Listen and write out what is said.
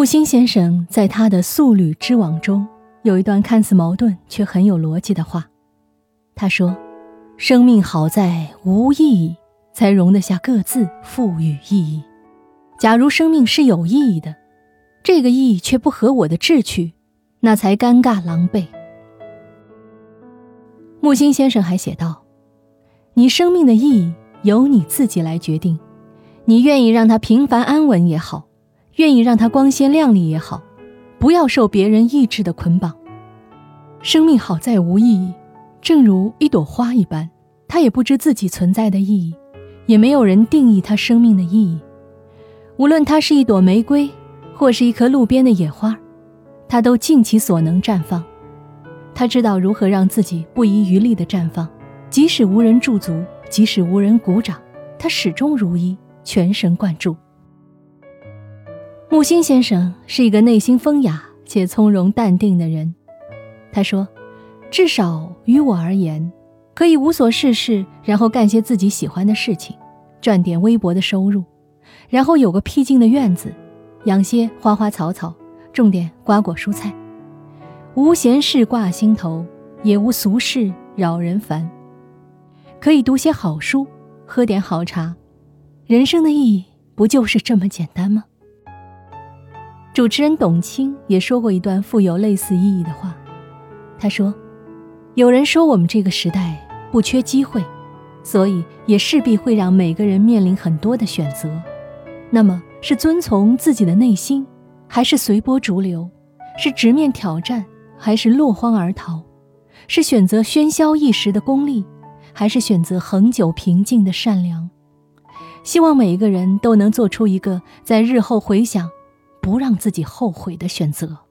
木心先生在他的《素履之网》中有一段看似矛盾却很有逻辑的话，他说：“生命好在无意义，才容得下各自赋予意义。假如生命是有意义的，这个意义却不合我的志趣，那才尴尬狼狈。”木心先生还写道：“你生命的意义由你自己来决定，你愿意让它平凡安稳也好。”愿意让它光鲜亮丽也好，不要受别人意志的捆绑。生命好在无意义，正如一朵花一般，它也不知自己存在的意义，也没有人定义它生命的意义。无论它是一朵玫瑰，或是一棵路边的野花，它都尽其所能绽放。它知道如何让自己不遗余力地绽放，即使无人驻足，即使无人鼓掌，它始终如一，全神贯注。木心先生是一个内心风雅且从容淡定的人，他说：“至少于我而言，可以无所事事，然后干些自己喜欢的事情，赚点微薄的收入，然后有个僻静的院子，养些花花草草，种点瓜果蔬菜，无闲事挂心头，也无俗事扰人烦，可以读些好书，喝点好茶，人生的意义不就是这么简单吗？”主持人董卿也说过一段富有类似意义的话，他说：“有人说我们这个时代不缺机会，所以也势必会让每个人面临很多的选择。那么是遵从自己的内心，还是随波逐流？是直面挑战，还是落荒而逃？是选择喧嚣一时的功利，还是选择恒久平静的善良？希望每一个人都能做出一个在日后回想。”不让自己后悔的选择。